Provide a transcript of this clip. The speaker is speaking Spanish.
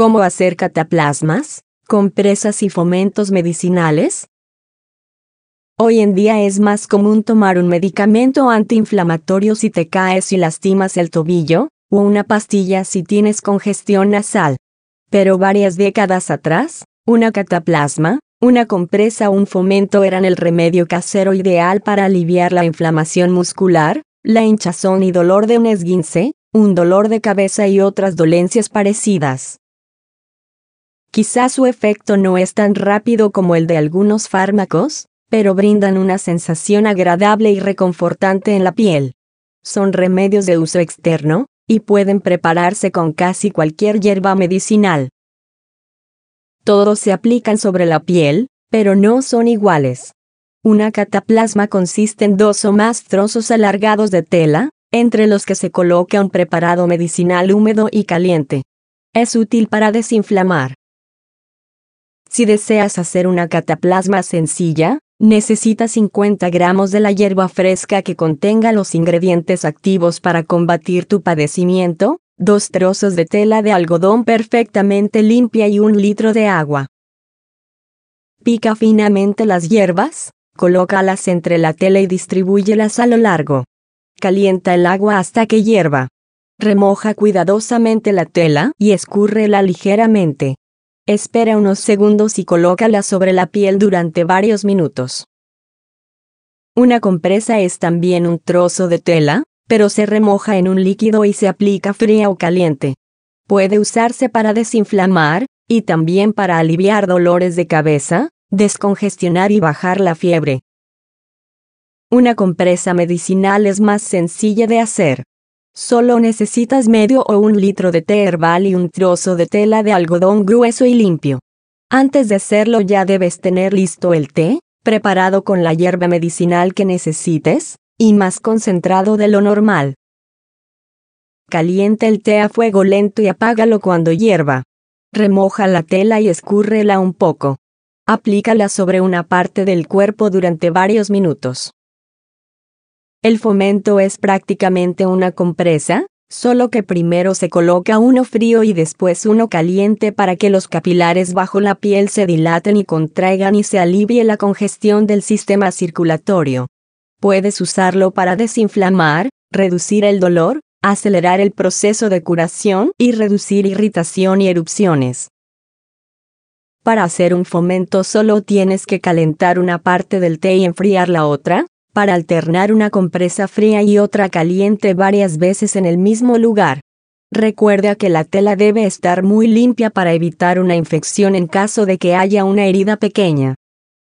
¿Cómo hacer cataplasmas, compresas y fomentos medicinales? Hoy en día es más común tomar un medicamento antiinflamatorio si te caes y lastimas el tobillo, o una pastilla si tienes congestión nasal. Pero varias décadas atrás, una cataplasma, una compresa o un fomento eran el remedio casero ideal para aliviar la inflamación muscular, la hinchazón y dolor de un esguince, un dolor de cabeza y otras dolencias parecidas. Quizás su efecto no es tan rápido como el de algunos fármacos, pero brindan una sensación agradable y reconfortante en la piel. Son remedios de uso externo, y pueden prepararse con casi cualquier hierba medicinal. Todos se aplican sobre la piel, pero no son iguales. Una cataplasma consiste en dos o más trozos alargados de tela, entre los que se coloca un preparado medicinal húmedo y caliente. Es útil para desinflamar. Si deseas hacer una cataplasma sencilla, necesitas 50 gramos de la hierba fresca que contenga los ingredientes activos para combatir tu padecimiento, dos trozos de tela de algodón perfectamente limpia y un litro de agua. Pica finamente las hierbas, colócalas entre la tela y distribúyelas a lo largo. Calienta el agua hasta que hierva. Remoja cuidadosamente la tela y escúrrela ligeramente. Espera unos segundos y colócala sobre la piel durante varios minutos. Una compresa es también un trozo de tela, pero se remoja en un líquido y se aplica fría o caliente. Puede usarse para desinflamar, y también para aliviar dolores de cabeza, descongestionar y bajar la fiebre. Una compresa medicinal es más sencilla de hacer. Solo necesitas medio o un litro de té herbal y un trozo de tela de algodón grueso y limpio. Antes de hacerlo ya debes tener listo el té, preparado con la hierba medicinal que necesites, y más concentrado de lo normal. Calienta el té a fuego lento y apágalo cuando hierva. Remoja la tela y escúrrela un poco. Aplícala sobre una parte del cuerpo durante varios minutos. El fomento es prácticamente una compresa, solo que primero se coloca uno frío y después uno caliente para que los capilares bajo la piel se dilaten y contraigan y se alivie la congestión del sistema circulatorio. Puedes usarlo para desinflamar, reducir el dolor, acelerar el proceso de curación y reducir irritación y erupciones. Para hacer un fomento solo tienes que calentar una parte del té y enfriar la otra, para alternar una compresa fría y otra caliente varias veces en el mismo lugar. Recuerda que la tela debe estar muy limpia para evitar una infección en caso de que haya una herida pequeña.